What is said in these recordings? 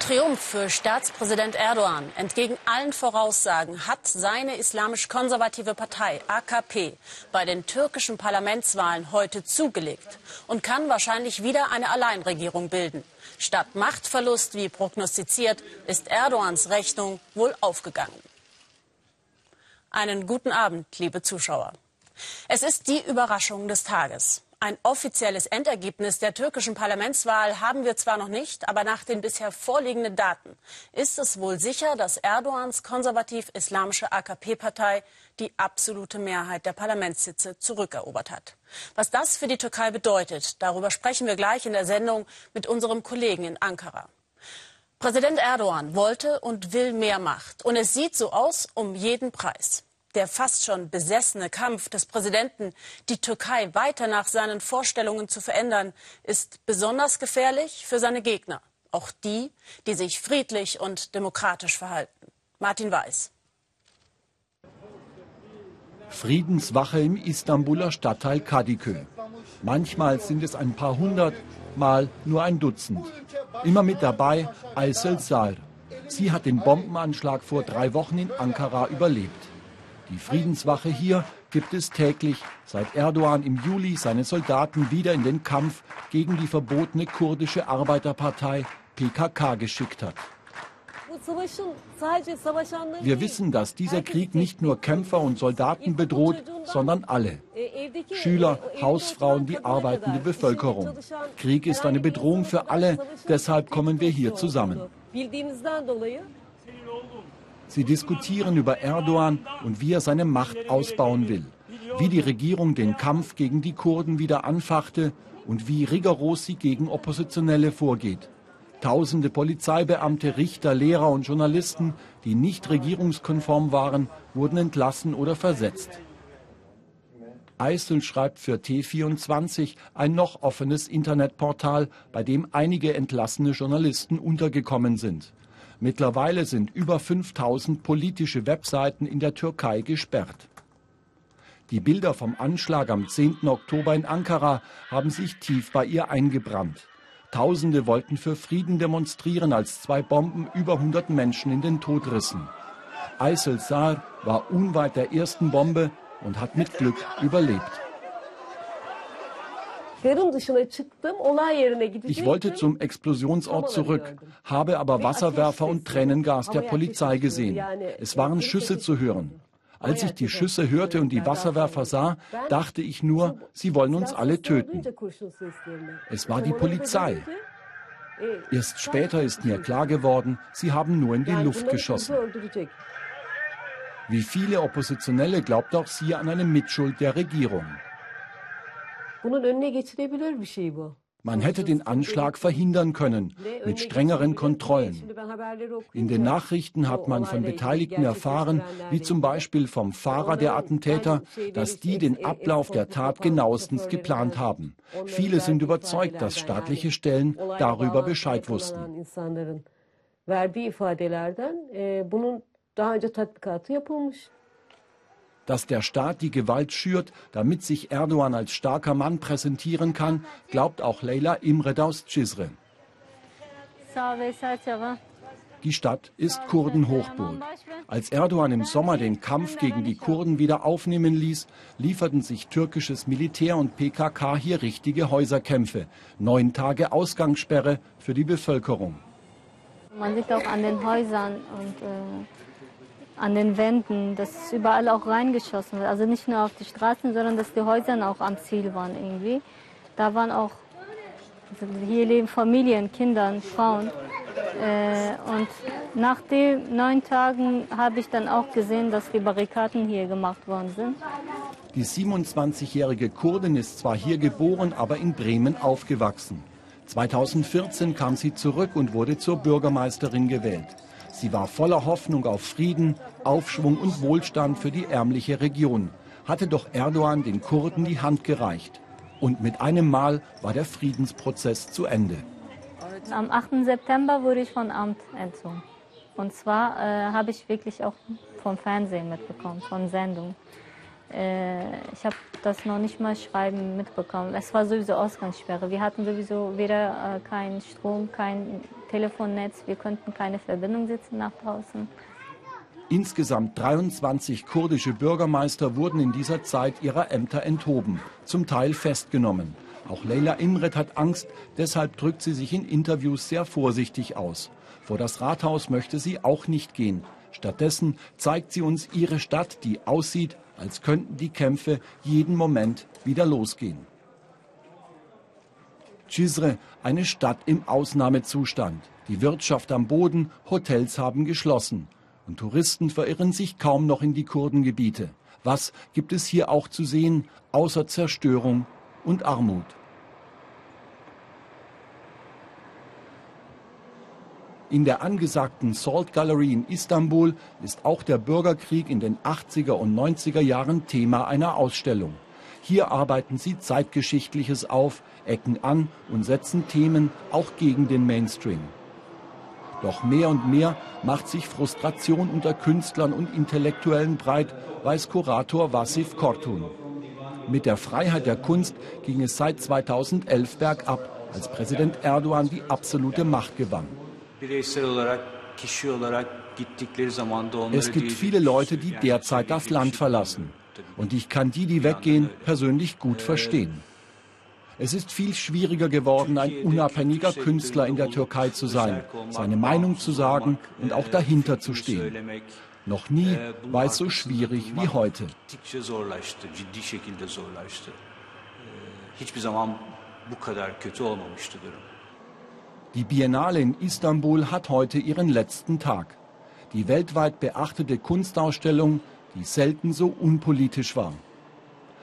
Triumph für Staatspräsident Erdogan. Entgegen allen Voraussagen hat seine islamisch-konservative Partei AKP bei den türkischen Parlamentswahlen heute zugelegt und kann wahrscheinlich wieder eine Alleinregierung bilden. Statt Machtverlust, wie prognostiziert, ist Erdogans Rechnung wohl aufgegangen. Einen guten Abend, liebe Zuschauer. Es ist die Überraschung des Tages. Ein offizielles Endergebnis der türkischen Parlamentswahl haben wir zwar noch nicht, aber nach den bisher vorliegenden Daten ist es wohl sicher, dass Erdogans konservativ-islamische AKP-Partei die absolute Mehrheit der Parlamentssitze zurückerobert hat. Was das für die Türkei bedeutet, darüber sprechen wir gleich in der Sendung mit unserem Kollegen in Ankara. Präsident Erdogan wollte und will mehr Macht. Und es sieht so aus, um jeden Preis der fast schon besessene Kampf des Präsidenten, die Türkei weiter nach seinen Vorstellungen zu verändern, ist besonders gefährlich für seine Gegner, auch die, die sich friedlich und demokratisch verhalten. Martin Weiß. Friedenswache im Istanbuler Stadtteil Kadıköy. Manchmal sind es ein paar hundert, mal nur ein Dutzend. Immer mit dabei Aysel Sar. Sie hat den Bombenanschlag vor drei Wochen in Ankara überlebt. Die Friedenswache hier gibt es täglich, seit Erdogan im Juli seine Soldaten wieder in den Kampf gegen die verbotene kurdische Arbeiterpartei PKK geschickt hat. Wir wissen, dass dieser Krieg nicht nur Kämpfer und Soldaten bedroht, sondern alle. Schüler, Hausfrauen, die arbeitende Bevölkerung. Krieg ist eine Bedrohung für alle, deshalb kommen wir hier zusammen. Sie diskutieren über Erdogan und wie er seine Macht ausbauen will, wie die Regierung den Kampf gegen die Kurden wieder anfachte und wie rigoros sie gegen Oppositionelle vorgeht. Tausende Polizeibeamte, Richter, Lehrer und Journalisten, die nicht regierungskonform waren, wurden entlassen oder versetzt. Eisel schreibt für T24 ein noch offenes Internetportal, bei dem einige entlassene Journalisten untergekommen sind. Mittlerweile sind über 5000 politische Webseiten in der Türkei gesperrt. Die Bilder vom Anschlag am 10. Oktober in Ankara haben sich tief bei ihr eingebrannt. Tausende wollten für Frieden demonstrieren, als zwei Bomben über 100 Menschen in den Tod rissen. Aysel Sar war unweit der ersten Bombe und hat mit Glück überlebt. Ich wollte zum Explosionsort zurück, habe aber Wasserwerfer und Tränengas der Polizei gesehen. Es waren Schüsse zu hören. Als ich die Schüsse hörte und die Wasserwerfer sah, dachte ich nur, sie wollen uns alle töten. Es war die Polizei. Erst später ist mir klar geworden, sie haben nur in die Luft geschossen. Wie viele Oppositionelle glaubt auch sie an eine Mitschuld der Regierung. Man hätte den Anschlag verhindern können mit strengeren Kontrollen. In den Nachrichten hat man von Beteiligten erfahren, wie zum Beispiel vom Fahrer der Attentäter, dass die den Ablauf der Tat genauestens geplant haben. Viele sind überzeugt, dass staatliche Stellen darüber Bescheid wussten. Dass der Staat die Gewalt schürt, damit sich Erdogan als starker Mann präsentieren kann, glaubt auch Leila Imred aus Cizre. Die Stadt ist Kurdenhochburg. Als Erdogan im Sommer den Kampf gegen die Kurden wieder aufnehmen ließ, lieferten sich türkisches Militär und PKK hier richtige Häuserkämpfe. Neun Tage Ausgangssperre für die Bevölkerung. Man sieht auch an den Häusern und äh an den Wänden, dass überall auch reingeschossen wird. Also nicht nur auf die Straßen, sondern dass die Häuser auch am Ziel waren irgendwie. Da waren auch, also hier leben Familien, Kinder, Frauen. Äh, und nach den neun Tagen habe ich dann auch gesehen, dass die Barrikaden hier gemacht worden sind. Die 27-jährige Kurdin ist zwar hier geboren, aber in Bremen aufgewachsen. 2014 kam sie zurück und wurde zur Bürgermeisterin gewählt. Sie war voller Hoffnung auf Frieden, Aufschwung und Wohlstand für die ärmliche Region, hatte doch Erdogan den Kurden die Hand gereicht. Und mit einem Mal war der Friedensprozess zu Ende. Am 8. September wurde ich von Amt entzogen. Und zwar äh, habe ich wirklich auch vom Fernsehen mitbekommen, von Sendungen. Äh, ich habe das noch nicht mal schreiben mitbekommen. Es war sowieso Ausgangssperre. Wir hatten sowieso weder äh, keinen Strom, kein Telefonnetz, wir konnten keine Verbindung sitzen nach draußen. Insgesamt 23 kurdische Bürgermeister wurden in dieser Zeit ihrer Ämter enthoben, zum Teil festgenommen. Auch Leila Imret hat Angst, deshalb drückt sie sich in Interviews sehr vorsichtig aus. Vor das Rathaus möchte sie auch nicht gehen. Stattdessen zeigt sie uns ihre Stadt, die aussieht, als könnten die Kämpfe jeden Moment wieder losgehen. Cizre, eine Stadt im Ausnahmezustand. Die Wirtschaft am Boden, Hotels haben geschlossen. Und Touristen verirren sich kaum noch in die Kurdengebiete. Was gibt es hier auch zu sehen, außer Zerstörung und Armut? In der angesagten Salt Gallery in Istanbul ist auch der Bürgerkrieg in den 80er und 90er Jahren Thema einer Ausstellung. Hier arbeiten sie Zeitgeschichtliches auf, ecken an und setzen Themen auch gegen den Mainstream. Doch mehr und mehr macht sich Frustration unter Künstlern und Intellektuellen breit, weiß Kurator Wasif Kortun. Mit der Freiheit der Kunst ging es seit 2011 bergab, als Präsident Erdogan die absolute Macht gewann. Es gibt viele Leute, die derzeit das Land verlassen. Und ich kann die, die weggehen, persönlich gut verstehen. Es ist viel schwieriger geworden, ein unabhängiger Künstler in der Türkei zu sein, seine Meinung zu sagen und auch dahinter zu stehen. Noch nie war es so schwierig wie heute. Hiçbir zaman bu kadar kötü olmamıştı durum. Die Biennale in Istanbul hat heute ihren letzten Tag. Die weltweit beachtete Kunstausstellung, die selten so unpolitisch war.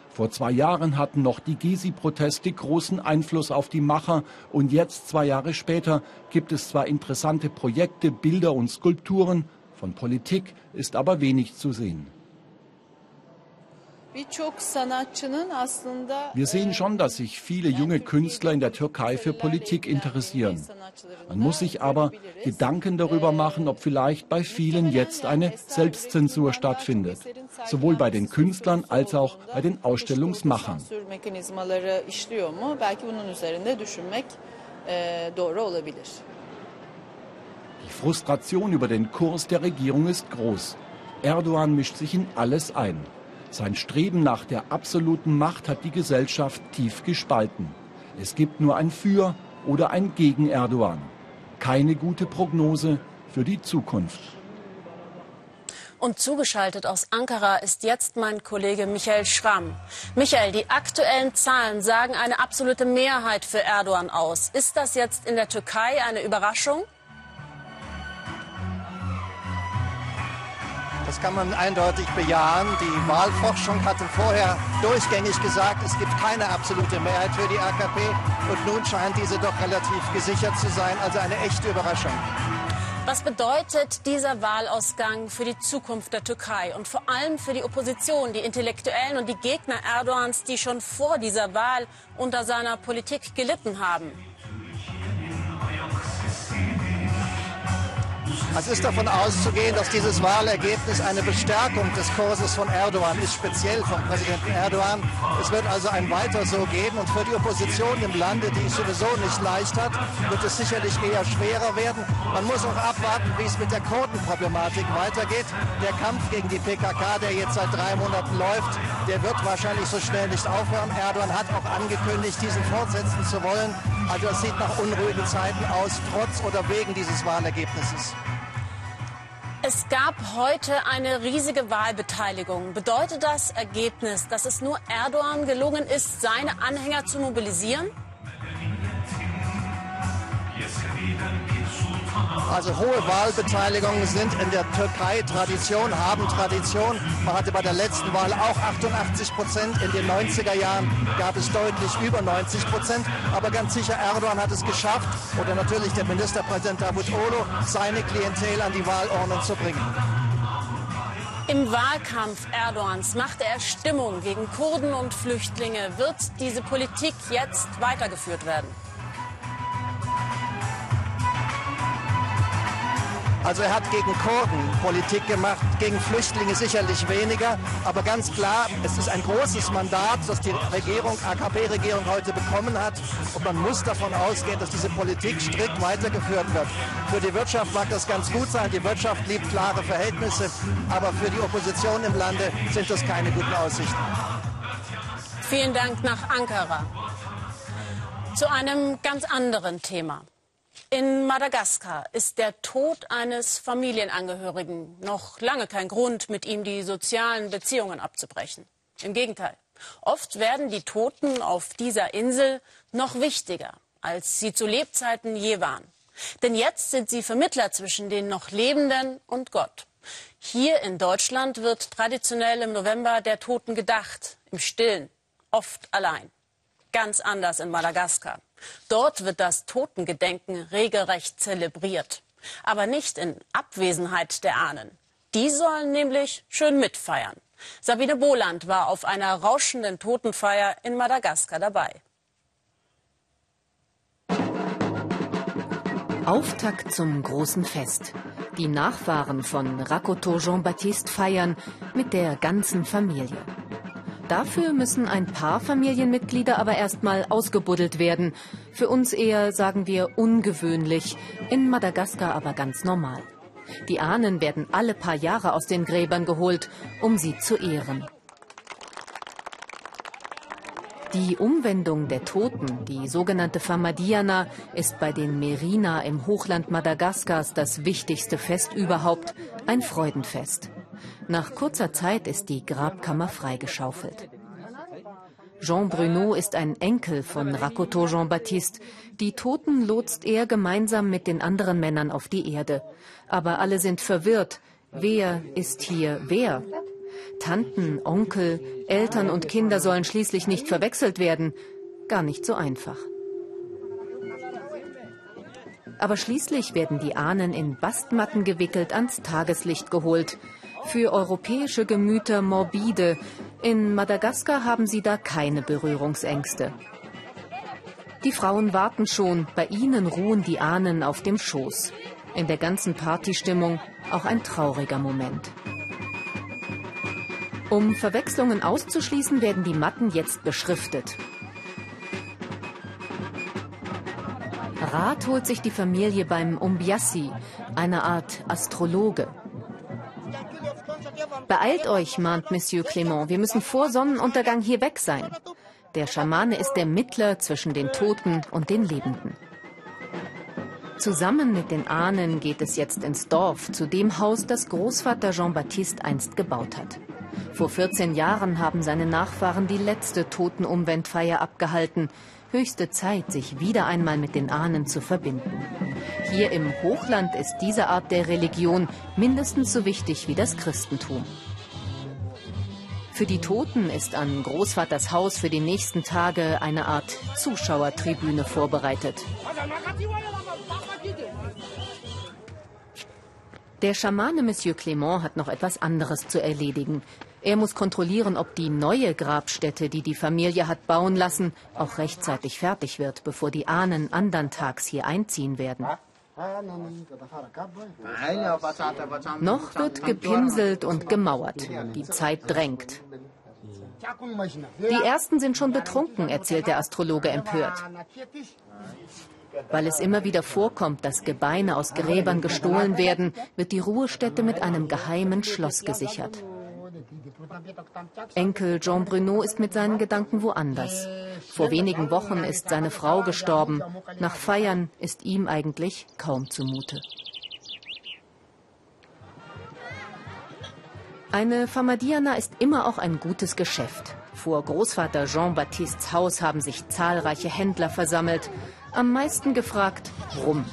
Vor zwei Jahren hatten noch die Gezi-Proteste großen Einfluss auf die Macher und jetzt, zwei Jahre später, gibt es zwar interessante Projekte, Bilder und Skulpturen, von Politik ist aber wenig zu sehen. Wir sehen schon, dass sich viele junge Künstler in der Türkei für Politik interessieren. Man muss sich aber Gedanken darüber machen, ob vielleicht bei vielen jetzt eine Selbstzensur stattfindet, sowohl bei den Künstlern als auch bei den Ausstellungsmachern. Die Frustration über den Kurs der Regierung ist groß. Erdogan mischt sich in alles ein. Sein Streben nach der absoluten Macht hat die Gesellschaft tief gespalten. Es gibt nur ein Für oder ein Gegen Erdogan. Keine gute Prognose für die Zukunft. Und zugeschaltet aus Ankara ist jetzt mein Kollege Michael Schramm. Michael, die aktuellen Zahlen sagen eine absolute Mehrheit für Erdogan aus. Ist das jetzt in der Türkei eine Überraschung? Das kann man eindeutig bejahen. Die Wahlforschung hatte vorher durchgängig gesagt, es gibt keine absolute Mehrheit für die AKP. Und nun scheint diese doch relativ gesichert zu sein. Also eine echte Überraschung. Was bedeutet dieser Wahlausgang für die Zukunft der Türkei und vor allem für die Opposition, die Intellektuellen und die Gegner Erdogans, die schon vor dieser Wahl unter seiner Politik gelitten haben? Es ist davon auszugehen, dass dieses Wahlergebnis eine Bestärkung des Kurses von Erdogan ist, speziell vom Präsidenten Erdogan. Es wird also ein Weiter so geben und für die Opposition im Lande, die es sowieso nicht leicht hat, wird es sicherlich eher schwerer werden. Man muss auch abwarten, wie es mit der Kurdenproblematik weitergeht. Der Kampf gegen die PKK, der jetzt seit drei Monaten läuft, der wird wahrscheinlich so schnell nicht aufhören. Erdogan hat auch angekündigt, diesen fortsetzen zu wollen. Also es sieht nach unruhigen Zeiten aus, trotz oder wegen dieses Wahlergebnisses. Es gab heute eine riesige Wahlbeteiligung. Bedeutet das Ergebnis, dass es nur Erdogan gelungen ist, seine Anhänger zu mobilisieren? Also hohe Wahlbeteiligungen sind in der Türkei Tradition, haben Tradition. Man hatte bei der letzten Wahl auch 88 Prozent. In den 90er Jahren gab es deutlich über 90 Prozent. Aber ganz sicher, Erdogan hat es geschafft, oder natürlich der Ministerpräsident Davutoglu, seine Klientel an die Wahlurnen zu bringen. Im Wahlkampf Erdogans machte er Stimmung gegen Kurden und Flüchtlinge. Wird diese Politik jetzt weitergeführt werden? Also er hat gegen Kurden Politik gemacht, gegen Flüchtlinge sicherlich weniger, aber ganz klar, es ist ein großes Mandat, das die Regierung, AKP-Regierung heute bekommen hat und man muss davon ausgehen, dass diese Politik strikt weitergeführt wird. Für die Wirtschaft mag das ganz gut sein, die Wirtschaft liebt klare Verhältnisse, aber für die Opposition im Lande sind das keine guten Aussichten. Vielen Dank nach Ankara. Zu einem ganz anderen Thema. In Madagaskar ist der Tod eines Familienangehörigen noch lange kein Grund, mit ihm die sozialen Beziehungen abzubrechen. Im Gegenteil. Oft werden die Toten auf dieser Insel noch wichtiger, als sie zu Lebzeiten je waren. Denn jetzt sind sie Vermittler zwischen den noch Lebenden und Gott. Hier in Deutschland wird traditionell im November der Toten gedacht, im Stillen, oft allein. Ganz anders in Madagaskar. Dort wird das Totengedenken regelrecht zelebriert. Aber nicht in Abwesenheit der Ahnen. Die sollen nämlich schön mitfeiern. Sabine Boland war auf einer rauschenden Totenfeier in Madagaskar dabei. Auftakt zum großen Fest. Die Nachfahren von Rakoto Jean-Baptiste feiern mit der ganzen Familie. Dafür müssen ein paar Familienmitglieder aber erstmal ausgebuddelt werden. Für uns eher, sagen wir, ungewöhnlich, in Madagaskar aber ganz normal. Die Ahnen werden alle paar Jahre aus den Gräbern geholt, um sie zu ehren. Die Umwendung der Toten, die sogenannte Famadiana, ist bei den Merina im Hochland Madagaskars das wichtigste Fest überhaupt, ein Freudenfest. Nach kurzer Zeit ist die Grabkammer freigeschaufelt. Jean Bruno ist ein Enkel von Rakoto Jean-Baptiste. Die Toten lotst er gemeinsam mit den anderen Männern auf die Erde. Aber alle sind verwirrt. Wer ist hier wer? Tanten, Onkel, Eltern und Kinder sollen schließlich nicht verwechselt werden. Gar nicht so einfach. Aber schließlich werden die Ahnen in Bastmatten gewickelt ans Tageslicht geholt für europäische Gemüter morbide. In Madagaskar haben sie da keine Berührungsängste. Die Frauen warten schon, bei ihnen ruhen die Ahnen auf dem Schoß. In der ganzen Partystimmung auch ein trauriger Moment. Um Verwechslungen auszuschließen, werden die Matten jetzt beschriftet. Rat holt sich die Familie beim Umbiassi, einer Art Astrologe. Beeilt euch, mahnt Monsieur Clément. Wir müssen vor Sonnenuntergang hier weg sein. Der Schamane ist der Mittler zwischen den Toten und den Lebenden. Zusammen mit den Ahnen geht es jetzt ins Dorf, zu dem Haus, das Großvater Jean-Baptiste einst gebaut hat. Vor 14 Jahren haben seine Nachfahren die letzte Totenumwendfeier abgehalten. Höchste Zeit, sich wieder einmal mit den Ahnen zu verbinden. Hier im Hochland ist diese Art der Religion mindestens so wichtig wie das Christentum. Für die Toten ist an Großvaters Haus für die nächsten Tage eine Art Zuschauertribüne vorbereitet. Der Schamane Monsieur Clément hat noch etwas anderes zu erledigen. Er muss kontrollieren, ob die neue Grabstätte, die die Familie hat bauen lassen, auch rechtzeitig fertig wird, bevor die Ahnen andern Tags hier einziehen werden. Noch wird gepinselt und gemauert. Die Zeit drängt. Die ersten sind schon betrunken, erzählt der Astrologe empört. Weil es immer wieder vorkommt, dass Gebeine aus Gräbern gestohlen werden, wird die Ruhestätte mit einem geheimen Schloss gesichert. Enkel Jean Bruno ist mit seinen Gedanken woanders. Vor wenigen Wochen ist seine Frau gestorben. Nach Feiern ist ihm eigentlich kaum zumute. Eine Famadiana ist immer auch ein gutes Geschäft. Vor Großvater Jean-Baptistes Haus haben sich zahlreiche Händler versammelt. Am meisten gefragt Rum.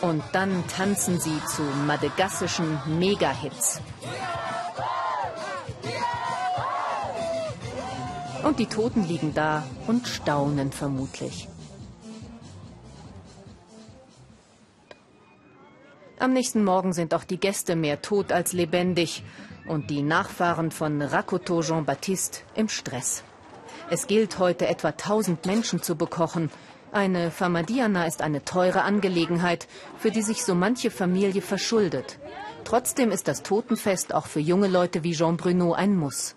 Und dann tanzen sie zu madagassischen Mega-Hits. Und die Toten liegen da und staunen vermutlich. Am nächsten Morgen sind auch die Gäste mehr tot als lebendig und die Nachfahren von Rakoto Jean-Baptiste im Stress. Es gilt heute etwa 1000 Menschen zu bekochen. Eine Famadiana ist eine teure Angelegenheit, für die sich so manche Familie verschuldet. Trotzdem ist das Totenfest auch für junge Leute wie Jean Bruno ein Muss.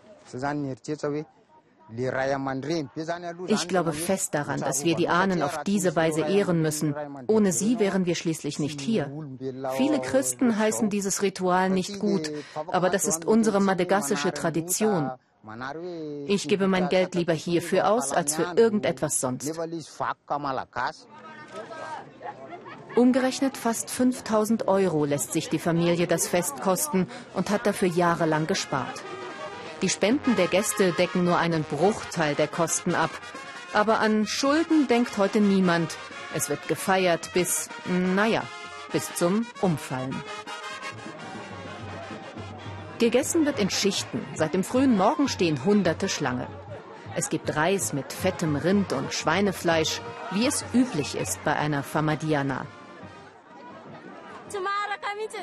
Ich glaube fest daran, dass wir die Ahnen auf diese Weise ehren müssen. Ohne sie wären wir schließlich nicht hier. Viele Christen heißen dieses Ritual nicht gut, aber das ist unsere madagassische Tradition. Ich gebe mein Geld lieber hierfür aus als für irgendetwas sonst. Umgerechnet fast 5000 Euro lässt sich die Familie das Fest kosten und hat dafür jahrelang gespart. Die Spenden der Gäste decken nur einen Bruchteil der Kosten ab. Aber an Schulden denkt heute niemand. Es wird gefeiert bis, naja, bis zum Umfallen. Gegessen wird in Schichten. Seit dem frühen Morgen stehen hunderte Schlange. Es gibt Reis mit fettem Rind und Schweinefleisch, wie es üblich ist bei einer Famadiana.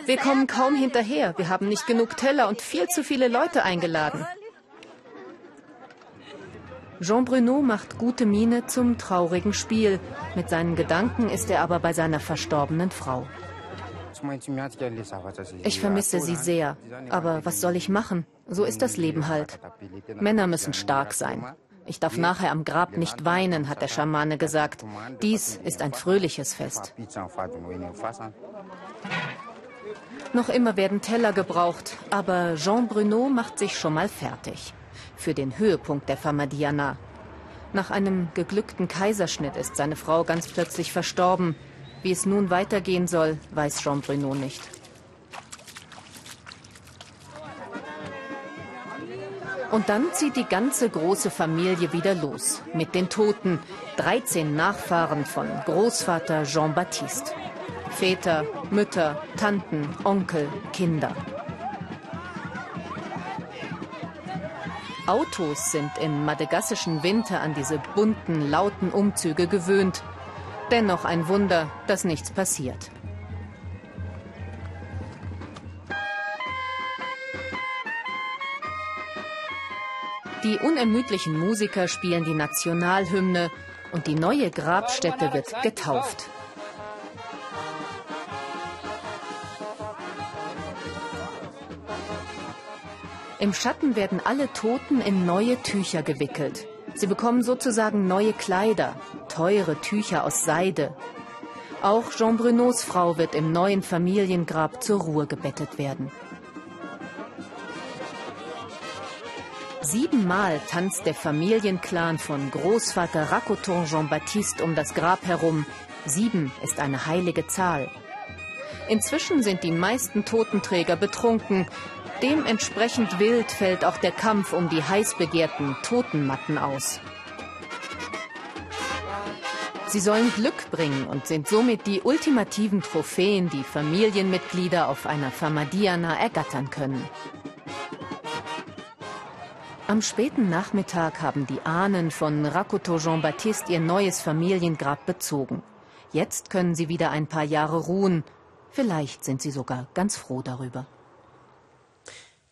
Wir kommen kaum hinterher. Wir haben nicht genug Teller und viel zu viele Leute eingeladen. Jean Bruno macht gute Miene zum traurigen Spiel. Mit seinen Gedanken ist er aber bei seiner verstorbenen Frau. Ich vermisse sie sehr. Aber was soll ich machen? So ist das Leben halt. Männer müssen stark sein. Ich darf nachher am Grab nicht weinen, hat der Schamane gesagt. Dies ist ein fröhliches Fest. Noch immer werden Teller gebraucht, aber Jean Bruno macht sich schon mal fertig. Für den Höhepunkt der Famadiana. Nach einem geglückten Kaiserschnitt ist seine Frau ganz plötzlich verstorben. Wie es nun weitergehen soll, weiß Jean Bruno nicht. Und dann zieht die ganze große Familie wieder los. Mit den Toten. 13 Nachfahren von Großvater Jean-Baptiste. Väter, Mütter, Tanten, Onkel, Kinder. Autos sind im madagassischen Winter an diese bunten, lauten Umzüge gewöhnt. Dennoch ein Wunder, dass nichts passiert. Die unermüdlichen Musiker spielen die Nationalhymne und die neue Grabstätte wird getauft. Im Schatten werden alle Toten in neue Tücher gewickelt. Sie bekommen sozusagen neue Kleider, teure Tücher aus Seide. Auch Jean Brunos Frau wird im neuen Familiengrab zur Ruhe gebettet werden. Siebenmal tanzt der Familienclan von Großvater Racoton Jean-Baptiste um das Grab herum. Sieben ist eine heilige Zahl. Inzwischen sind die meisten Totenträger betrunken. Dementsprechend wild fällt auch der Kampf um die heiß begehrten Totenmatten aus. Sie sollen Glück bringen und sind somit die ultimativen Trophäen, die Familienmitglieder auf einer Famadiana ergattern können. Am späten Nachmittag haben die Ahnen von Rakoto Jean-Baptiste ihr neues Familiengrab bezogen. Jetzt können sie wieder ein paar Jahre ruhen. Vielleicht sind sie sogar ganz froh darüber.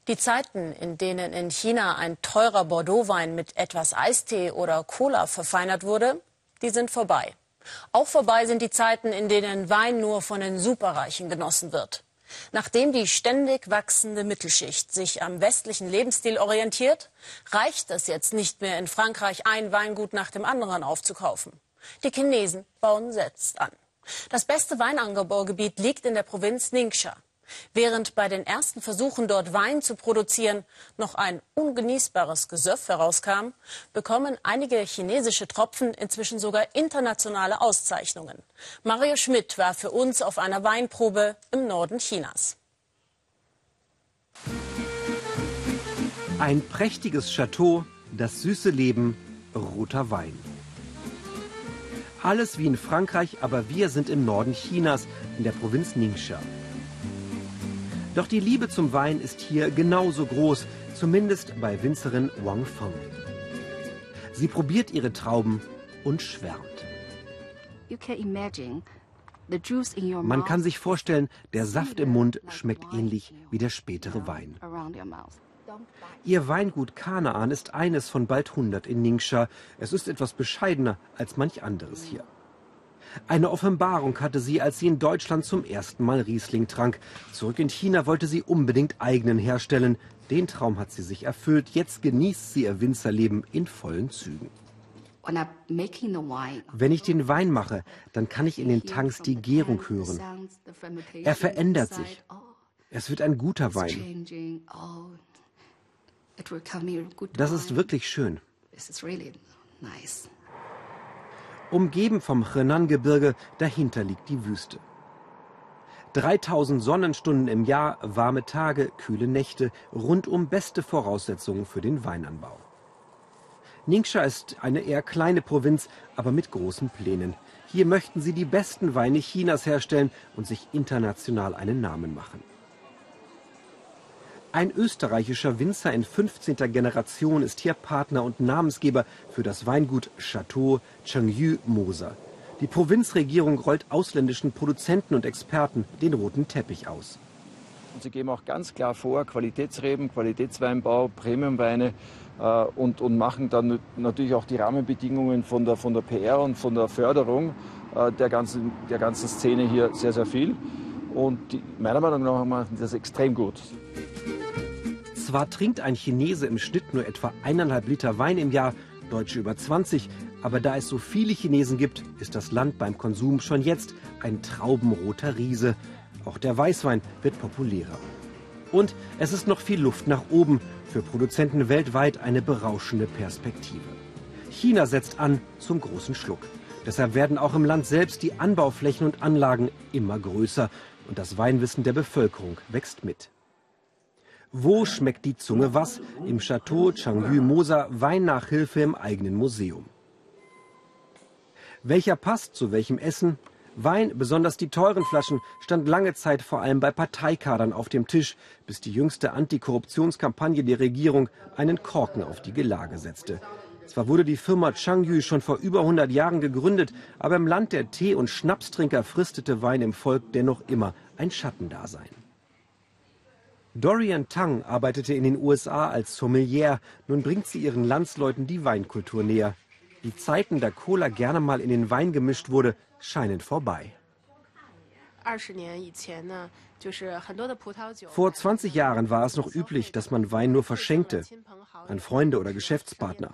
Die Zeiten, in denen in China ein teurer Bordeauxwein mit etwas Eistee oder Cola verfeinert wurde, die sind vorbei. Auch vorbei sind die Zeiten, in denen Wein nur von den Superreichen genossen wird. Nachdem die ständig wachsende Mittelschicht sich am westlichen Lebensstil orientiert, reicht es jetzt nicht mehr in Frankreich ein Weingut nach dem anderen aufzukaufen. Die Chinesen bauen selbst an. Das beste Weinanbaugebiet liegt in der Provinz Ningxia. Während bei den ersten Versuchen, dort Wein zu produzieren, noch ein ungenießbares Gesöff herauskam, bekommen einige chinesische Tropfen inzwischen sogar internationale Auszeichnungen. Mario Schmidt war für uns auf einer Weinprobe im Norden Chinas. Ein prächtiges Chateau, das süße Leben, roter Wein. Alles wie in Frankreich, aber wir sind im Norden Chinas, in der Provinz Ningxia. Doch die Liebe zum Wein ist hier genauso groß, zumindest bei Winzerin Wang Feng. Sie probiert ihre Trauben und schwärmt. Man kann sich vorstellen, der Saft im Mund schmeckt ähnlich wie der spätere Wein. Ihr Weingut Kanaan ist eines von bald 100 in Ningxia. Es ist etwas bescheidener als manch anderes hier. Eine Offenbarung hatte sie, als sie in Deutschland zum ersten Mal Riesling trank. Zurück in China wollte sie unbedingt eigenen herstellen. Den Traum hat sie sich erfüllt. Jetzt genießt sie ihr Winzerleben in vollen Zügen. Wenn ich den Wein mache, dann kann ich in den Tanks die Gärung hören. Er verändert sich. Es wird ein guter Wein. Das ist wirklich schön. Umgeben vom Henan-Gebirge, dahinter liegt die Wüste. 3000 Sonnenstunden im Jahr, warme Tage, kühle Nächte, rundum beste Voraussetzungen für den Weinanbau. Ningxia ist eine eher kleine Provinz, aber mit großen Plänen. Hier möchten sie die besten Weine Chinas herstellen und sich international einen Namen machen. Ein österreichischer Winzer in 15. Generation ist hier Partner und Namensgeber für das Weingut Chateau Chengyu Moser. Die Provinzregierung rollt ausländischen Produzenten und Experten den roten Teppich aus. Und sie geben auch ganz klar vor, Qualitätsreben, Qualitätsweinbau, Premiumweine äh, und, und machen dann natürlich auch die Rahmenbedingungen von der, von der PR und von der Förderung äh, der, ganzen, der ganzen Szene hier sehr, sehr viel. Und die, meiner Meinung nach machen das extrem gut. Zwar trinkt ein Chinese im Schnitt nur etwa eineinhalb Liter Wein im Jahr, Deutsche über 20, aber da es so viele Chinesen gibt, ist das Land beim Konsum schon jetzt ein traubenroter Riese. Auch der Weißwein wird populärer. Und es ist noch viel Luft nach oben. Für Produzenten weltweit eine berauschende Perspektive. China setzt an zum großen Schluck. Deshalb werden auch im Land selbst die Anbauflächen und Anlagen immer größer. Und das Weinwissen der Bevölkerung wächst mit. Wo schmeckt die Zunge was? Im Chateau Changyu Mosa Weinnachhilfe im eigenen Museum. Welcher passt zu welchem Essen? Wein, besonders die teuren Flaschen, stand lange Zeit vor allem bei Parteikadern auf dem Tisch, bis die jüngste Antikorruptionskampagne der Regierung einen Korken auf die Gelage setzte. Zwar wurde die Firma Changyu schon vor über 100 Jahren gegründet, aber im Land der Tee- und Schnapstrinker fristete Wein im Volk dennoch immer ein Schattendasein. Dorian Tang arbeitete in den USA als Sommelier. Nun bringt sie ihren Landsleuten die Weinkultur näher. Die Zeiten, da Cola gerne mal in den Wein gemischt wurde, scheinen vorbei. Vor 20 Jahren war es noch üblich, dass man Wein nur verschenkte an Freunde oder Geschäftspartner.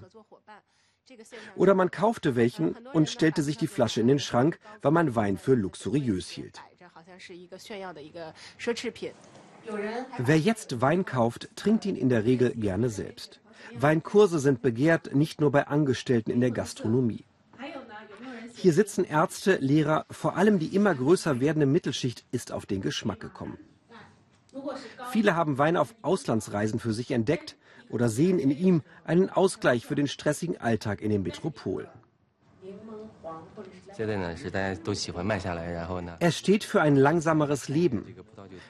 Oder man kaufte welchen und stellte sich die Flasche in den Schrank, weil man Wein für luxuriös hielt. Wer jetzt Wein kauft, trinkt ihn in der Regel gerne selbst. Weinkurse sind begehrt, nicht nur bei Angestellten in der Gastronomie. Hier sitzen Ärzte, Lehrer, vor allem die immer größer werdende Mittelschicht ist auf den Geschmack gekommen. Viele haben Wein auf Auslandsreisen für sich entdeckt oder sehen in ihm einen Ausgleich für den stressigen Alltag in den Metropolen. Es steht für ein langsameres Leben.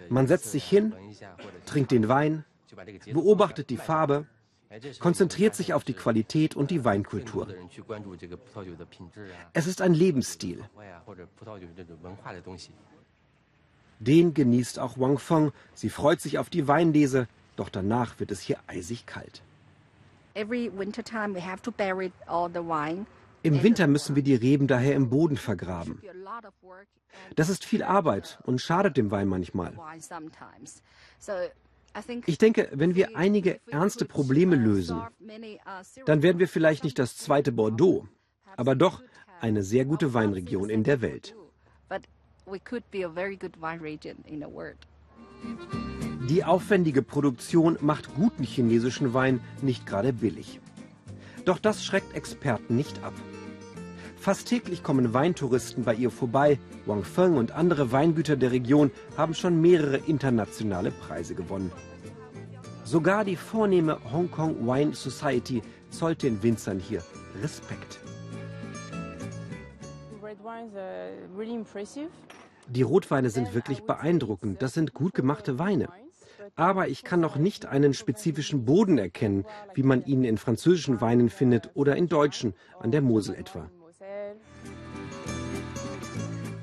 Man setzt sich hin, trinkt den Wein, beobachtet die Farbe, konzentriert sich auf die Qualität und die Weinkultur. Es ist ein Lebensstil. Den genießt auch Wang Feng. Sie freut sich auf die Weinlese, doch danach wird es hier eisig kalt. Every wintertime we have to bury all the wine. Im Winter müssen wir die Reben daher im Boden vergraben. Das ist viel Arbeit und schadet dem Wein manchmal. Ich denke, wenn wir einige ernste Probleme lösen, dann werden wir vielleicht nicht das zweite Bordeaux, aber doch eine sehr gute Weinregion in der Welt. Die aufwendige Produktion macht guten chinesischen Wein nicht gerade billig. Doch das schreckt Experten nicht ab. Fast täglich kommen Weintouristen bei ihr vorbei. Wang Feng und andere Weingüter der Region haben schon mehrere internationale Preise gewonnen. Sogar die vornehme Hong Kong Wine Society zollt den Winzern hier Respekt. Die Rotweine sind wirklich beeindruckend. Das sind gut gemachte Weine. Aber ich kann noch nicht einen spezifischen Boden erkennen, wie man ihn in französischen Weinen findet oder in deutschen, an der Mosel etwa.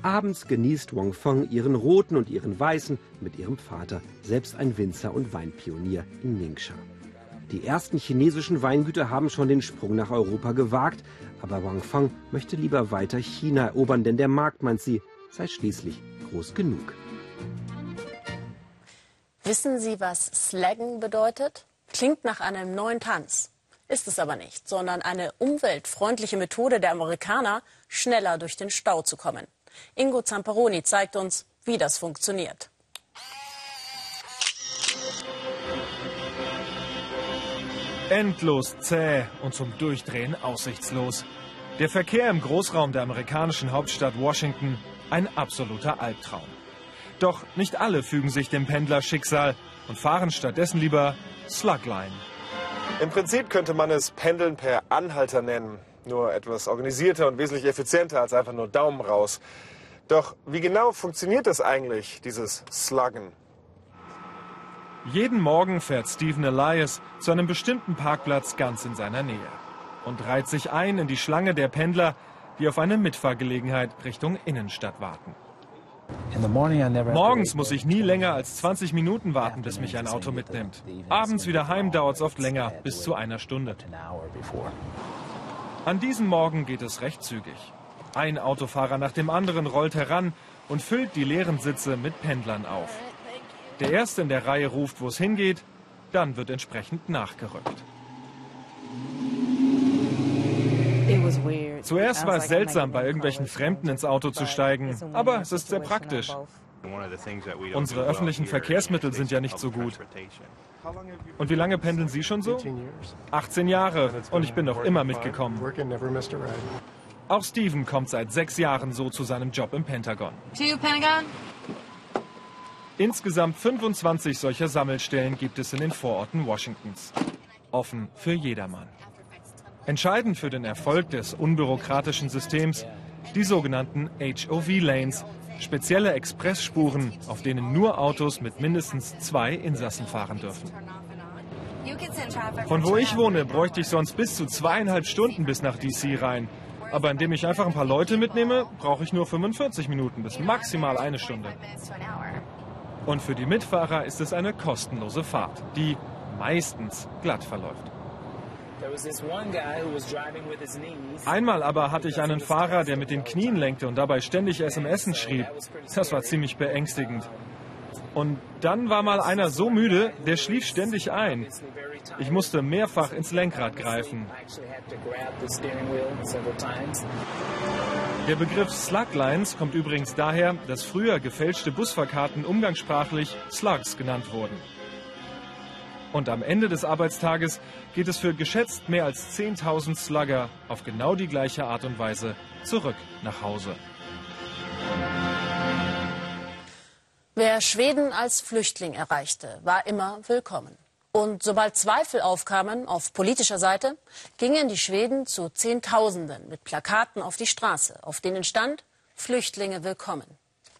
Abends genießt Wang Feng ihren roten und ihren weißen mit ihrem Vater, selbst ein Winzer und Weinpionier in Ningxia. Die ersten chinesischen Weingüter haben schon den Sprung nach Europa gewagt, aber Wang Fang möchte lieber weiter China erobern, denn der Markt, meint sie, sei schließlich groß genug. Wissen Sie, was Slaggen bedeutet? Klingt nach einem neuen Tanz. Ist es aber nicht, sondern eine umweltfreundliche Methode der Amerikaner, schneller durch den Stau zu kommen. Ingo Zamperoni zeigt uns, wie das funktioniert. Endlos zäh und zum Durchdrehen aussichtslos. Der Verkehr im Großraum der amerikanischen Hauptstadt Washington ein absoluter Albtraum. Doch nicht alle fügen sich dem Pendlerschicksal und fahren stattdessen lieber Slugline. Im Prinzip könnte man es Pendeln per Anhalter nennen. Nur etwas organisierter und wesentlich effizienter als einfach nur Daumen raus. Doch wie genau funktioniert das eigentlich, dieses Sluggen? Jeden Morgen fährt Stephen Elias zu einem bestimmten Parkplatz ganz in seiner Nähe und reiht sich ein in die Schlange der Pendler, die auf eine Mitfahrgelegenheit Richtung Innenstadt warten. Morgens muss ich nie länger als 20 Minuten warten, bis mich ein Auto mitnimmt. Abends wieder heim dauert es oft länger, bis zu einer Stunde. An diesem Morgen geht es recht zügig. Ein Autofahrer nach dem anderen rollt heran und füllt die leeren Sitze mit Pendlern auf. Der Erste in der Reihe ruft, wo es hingeht, dann wird entsprechend nachgerückt. Zuerst war es seltsam, bei irgendwelchen Fremden ins Auto zu steigen, aber es ist sehr praktisch. Unsere öffentlichen Verkehrsmittel sind ja nicht so gut. Und wie lange pendeln Sie schon so? 18 Jahre und ich bin noch immer mitgekommen. Auch Steven kommt seit sechs Jahren so zu seinem Job im Pentagon. Insgesamt 25 solcher Sammelstellen gibt es in den Vororten Washingtons. Offen für jedermann. Entscheidend für den Erfolg des unbürokratischen Systems die sogenannten HOV-Lanes, spezielle Expressspuren, auf denen nur Autos mit mindestens zwei Insassen fahren dürfen. Von wo ich wohne, bräuchte ich sonst bis zu zweieinhalb Stunden bis nach DC rein. Aber indem ich einfach ein paar Leute mitnehme, brauche ich nur 45 Minuten bis maximal eine Stunde. Und für die Mitfahrer ist es eine kostenlose Fahrt, die meistens glatt verläuft. Einmal aber hatte ich einen Fahrer, der mit den Knien lenkte und dabei ständig SMS schrieb. Das war ziemlich beängstigend. Und dann war mal einer so müde, der schlief ständig ein. Ich musste mehrfach ins Lenkrad greifen. Der Begriff Sluglines kommt übrigens daher, dass früher gefälschte Busfahrkarten umgangssprachlich Slugs genannt wurden. Und am Ende des Arbeitstages geht es für geschätzt mehr als 10.000 Slugger auf genau die gleiche Art und Weise zurück nach Hause. Wer Schweden als Flüchtling erreichte, war immer willkommen. Und sobald Zweifel aufkamen auf politischer Seite, gingen die Schweden zu Zehntausenden mit Plakaten auf die Straße, auf denen stand Flüchtlinge willkommen.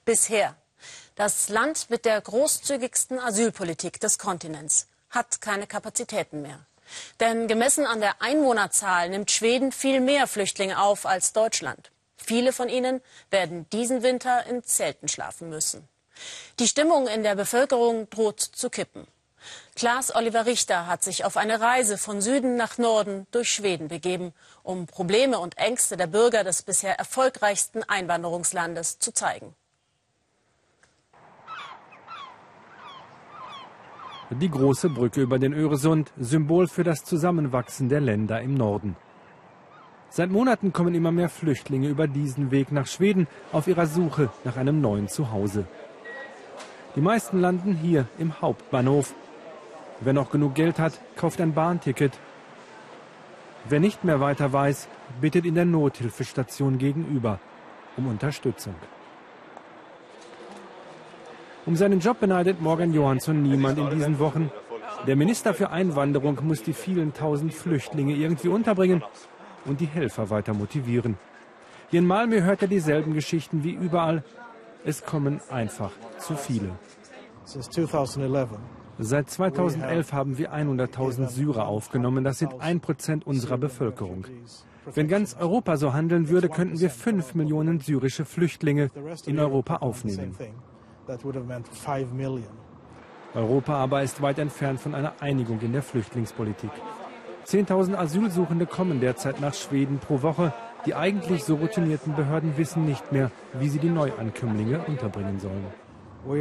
Bisher. Das Land mit der großzügigsten Asylpolitik des Kontinents hat keine Kapazitäten mehr. Denn gemessen an der Einwohnerzahl nimmt Schweden viel mehr Flüchtlinge auf als Deutschland. Viele von ihnen werden diesen Winter in Zelten schlafen müssen. Die Stimmung in der Bevölkerung droht zu kippen. Klaas Oliver Richter hat sich auf eine Reise von Süden nach Norden durch Schweden begeben, um Probleme und Ängste der Bürger des bisher erfolgreichsten Einwanderungslandes zu zeigen. Die große Brücke über den Öresund, Symbol für das Zusammenwachsen der Länder im Norden. Seit Monaten kommen immer mehr Flüchtlinge über diesen Weg nach Schweden auf ihrer Suche nach einem neuen Zuhause. Die meisten landen hier im Hauptbahnhof. Wer noch genug Geld hat, kauft ein Bahnticket. Wer nicht mehr weiter weiß, bittet in der Nothilfestation gegenüber um Unterstützung. Um seinen Job beneidet Morgan Johansson niemand in diesen Wochen. Der Minister für Einwanderung muss die vielen tausend Flüchtlinge irgendwie unterbringen und die Helfer weiter motivieren. Hier in Malmö hört er dieselben Geschichten wie überall. Es kommen einfach zu viele. Seit 2011 haben wir 100.000 Syrer aufgenommen. Das sind ein Prozent unserer Bevölkerung. Wenn ganz Europa so handeln würde, könnten wir fünf Millionen syrische Flüchtlinge in Europa aufnehmen. Europa aber ist weit entfernt von einer Einigung in der Flüchtlingspolitik. 10.000 Asylsuchende kommen derzeit nach Schweden pro Woche. Die eigentlich so routinierten Behörden wissen nicht mehr, wie sie die Neuankömmlinge unterbringen sollen. Uh,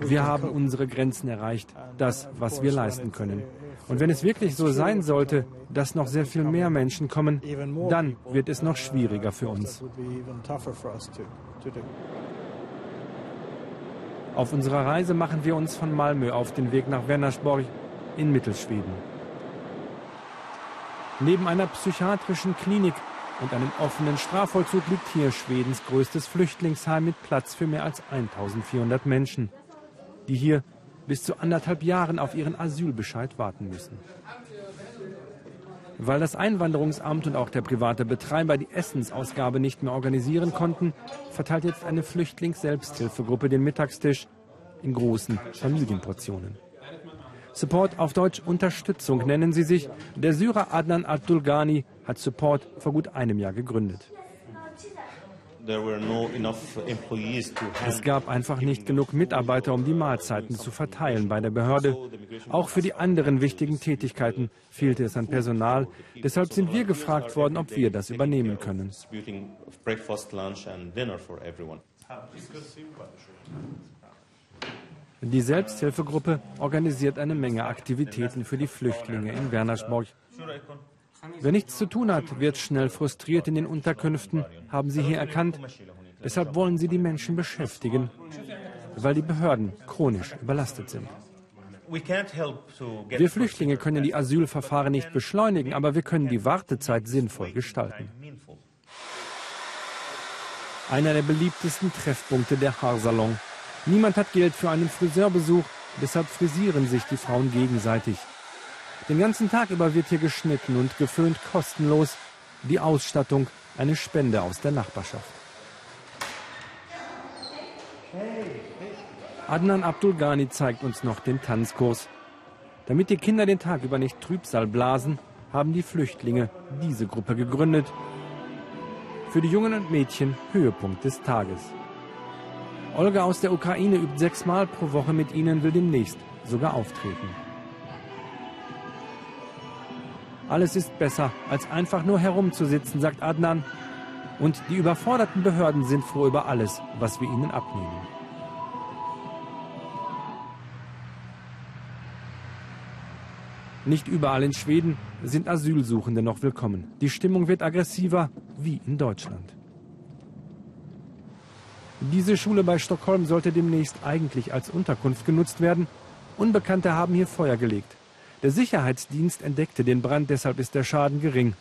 wir haben unsere Grenzen erreicht, das, was wir leisten können. Und wenn es wirklich so sein sollte, dass noch sehr viel mehr Menschen kommen, dann wird es noch schwieriger für uns. Auf unserer Reise machen wir uns von Malmö auf den Weg nach Vänersborg in Mittelschweden. Neben einer psychiatrischen Klinik und einem offenen Strafvollzug liegt hier Schwedens größtes Flüchtlingsheim mit Platz für mehr als 1400 Menschen, die hier bis zu anderthalb Jahren auf ihren Asylbescheid warten müssen. Weil das Einwanderungsamt und auch der private Betreiber die Essensausgabe nicht mehr organisieren konnten, verteilt jetzt eine Flüchtlings-Selbsthilfegruppe den Mittagstisch in großen Familienportionen. Support auf Deutsch Unterstützung nennen sie sich. Der Syrer Adnan Abdulgani hat Support vor gut einem Jahr gegründet. Es gab einfach nicht genug Mitarbeiter, um die Mahlzeiten zu verteilen bei der Behörde. Auch für die anderen wichtigen Tätigkeiten fehlte es an Personal. Deshalb sind wir gefragt worden, ob wir das übernehmen können. Die Selbsthilfegruppe organisiert eine Menge Aktivitäten für die Flüchtlinge in Wernersborg. Wer nichts zu tun hat, wird schnell frustriert in den Unterkünften, haben sie hier erkannt. Deshalb wollen sie die Menschen beschäftigen, weil die Behörden chronisch überlastet sind. Wir Flüchtlinge können die Asylverfahren nicht beschleunigen, aber wir können die Wartezeit sinnvoll gestalten. Einer der beliebtesten Treffpunkte der Haarsalon. Niemand hat Geld für einen Friseurbesuch, deshalb frisieren sich die Frauen gegenseitig. Den ganzen Tag über wird hier geschnitten und geföhnt kostenlos. Die Ausstattung eine Spende aus der Nachbarschaft. Adnan Abdul Ghani zeigt uns noch den Tanzkurs. Damit die Kinder den Tag über nicht Trübsal blasen, haben die Flüchtlinge diese Gruppe gegründet. Für die Jungen und Mädchen Höhepunkt des Tages. Olga aus der Ukraine übt sechsmal pro Woche mit ihnen, will demnächst sogar auftreten. Alles ist besser, als einfach nur herumzusitzen, sagt Adnan. Und die überforderten Behörden sind froh über alles, was wir ihnen abnehmen. Nicht überall in Schweden sind Asylsuchende noch willkommen. Die Stimmung wird aggressiver, wie in Deutschland. Diese Schule bei Stockholm sollte demnächst eigentlich als Unterkunft genutzt werden. Unbekannte haben hier Feuer gelegt. Der Sicherheitsdienst entdeckte den Brand, deshalb ist der Schaden gering.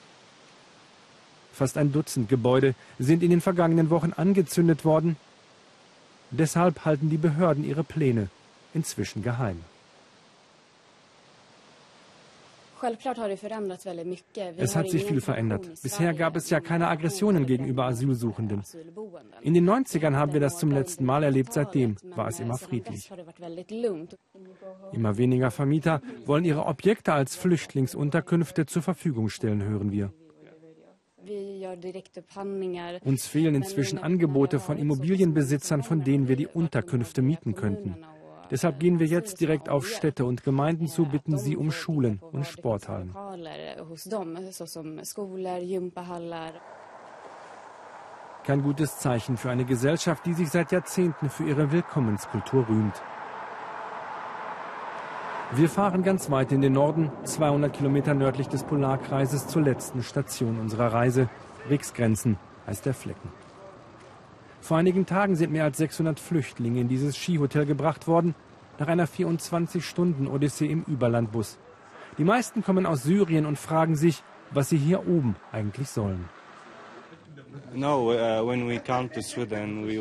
Fast ein Dutzend Gebäude sind in den vergangenen Wochen angezündet worden. Deshalb halten die Behörden ihre Pläne inzwischen geheim. Es hat sich viel verändert. Bisher gab es ja keine Aggressionen gegenüber Asylsuchenden. In den 90ern haben wir das zum letzten Mal erlebt, seitdem war es immer friedlich. Immer weniger Vermieter wollen ihre Objekte als Flüchtlingsunterkünfte zur Verfügung stellen, hören wir. Uns fehlen inzwischen Angebote von Immobilienbesitzern, von denen wir die Unterkünfte mieten könnten. Deshalb gehen wir jetzt direkt auf Städte und Gemeinden zu, bitten sie um Schulen und Sporthallen. Kein gutes Zeichen für eine Gesellschaft, die sich seit Jahrzehnten für ihre Willkommenskultur rühmt. Wir fahren ganz weit in den Norden, 200 Kilometer nördlich des Polarkreises zur letzten Station unserer Reise. Riksgrenzen heißt der Flecken. Vor einigen Tagen sind mehr als 600 Flüchtlinge in dieses Skihotel gebracht worden, nach einer 24-Stunden-Odyssee im Überlandbus. Die meisten kommen aus Syrien und fragen sich, was sie hier oben eigentlich sollen. Uh,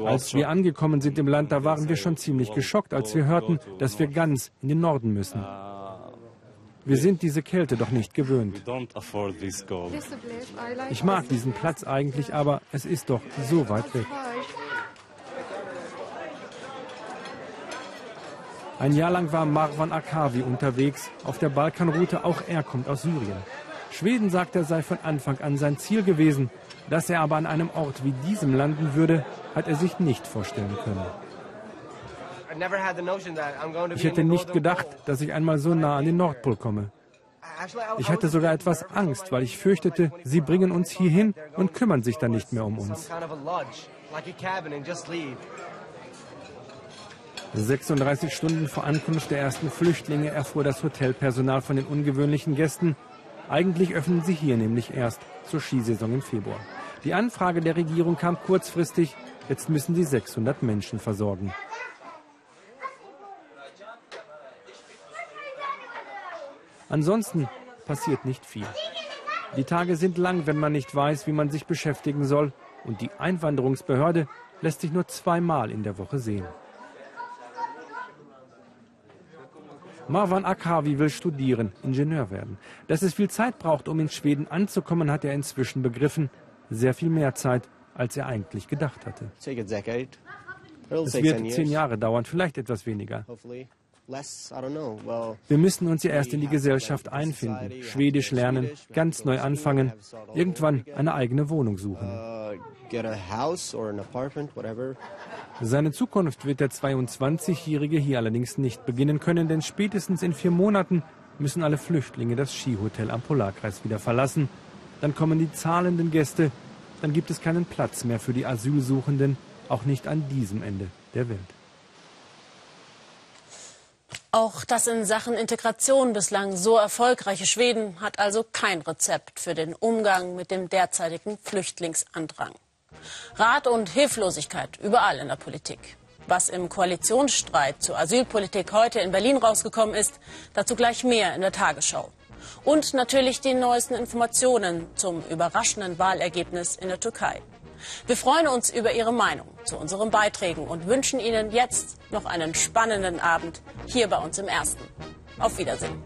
als wir angekommen sind im Land, da waren wir schon ziemlich geschockt, als wir hörten, dass wir ganz in den Norden müssen. Wir sind diese Kälte doch nicht gewöhnt. Ich mag diesen Platz eigentlich, aber es ist doch so weit weg. Ein Jahr lang war Marwan Akavi unterwegs auf der Balkanroute. Auch er kommt aus Syrien. Schweden sagt er sei von Anfang an sein Ziel gewesen. Dass er aber an einem Ort wie diesem landen würde, hat er sich nicht vorstellen können. Ich hätte nicht gedacht, dass ich einmal so nah an den Nordpol komme. Ich hatte sogar etwas Angst, weil ich fürchtete, sie bringen uns hierhin und kümmern sich dann nicht mehr um uns. 36 Stunden vor Ankunft der ersten Flüchtlinge erfuhr das Hotelpersonal von den ungewöhnlichen Gästen. Eigentlich öffnen sie hier nämlich erst zur Skisaison im Februar. Die Anfrage der Regierung kam kurzfristig. Jetzt müssen sie 600 Menschen versorgen. Ansonsten passiert nicht viel. Die Tage sind lang, wenn man nicht weiß, wie man sich beschäftigen soll. Und die Einwanderungsbehörde lässt sich nur zweimal in der Woche sehen. Marwan Akavi will studieren, Ingenieur werden. Dass es viel Zeit braucht, um in Schweden anzukommen, hat er inzwischen begriffen. Sehr viel mehr Zeit, als er eigentlich gedacht hatte. Es wird zehn Jahre dauern, vielleicht etwas weniger. Wir müssen uns ja erst in die Gesellschaft einfinden, Schwedisch lernen, ganz neu anfangen, irgendwann eine eigene Wohnung suchen. Uh, Seine Zukunft wird der 22-Jährige hier allerdings nicht beginnen können, denn spätestens in vier Monaten müssen alle Flüchtlinge das Skihotel am Polarkreis wieder verlassen. Dann kommen die zahlenden Gäste, dann gibt es keinen Platz mehr für die Asylsuchenden, auch nicht an diesem Ende der Welt. Auch das in Sachen Integration bislang so erfolgreiche Schweden hat also kein Rezept für den Umgang mit dem derzeitigen Flüchtlingsandrang. Rat und Hilflosigkeit überall in der Politik. Was im Koalitionsstreit zur Asylpolitik heute in Berlin rausgekommen ist, dazu gleich mehr in der Tagesschau. Und natürlich die neuesten Informationen zum überraschenden Wahlergebnis in der Türkei. Wir freuen uns über Ihre Meinung zu unseren Beiträgen und wünschen Ihnen jetzt noch einen spannenden Abend hier bei uns im Ersten. Auf Wiedersehen.